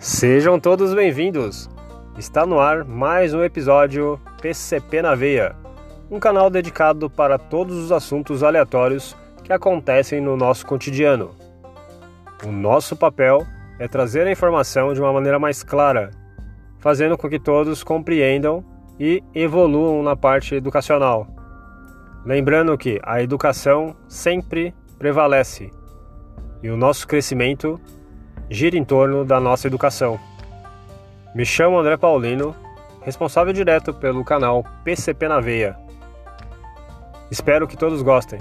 Sejam todos bem-vindos! Está no ar mais um episódio PCP na Veia, um canal dedicado para todos os assuntos aleatórios que acontecem no nosso cotidiano. O nosso papel é trazer a informação de uma maneira mais clara, fazendo com que todos compreendam e evoluam na parte educacional. Lembrando que a educação sempre prevalece e o nosso crescimento gira em torno da nossa educação. Me chamo André Paulino, responsável direto pelo canal PCP na Veia. Espero que todos gostem.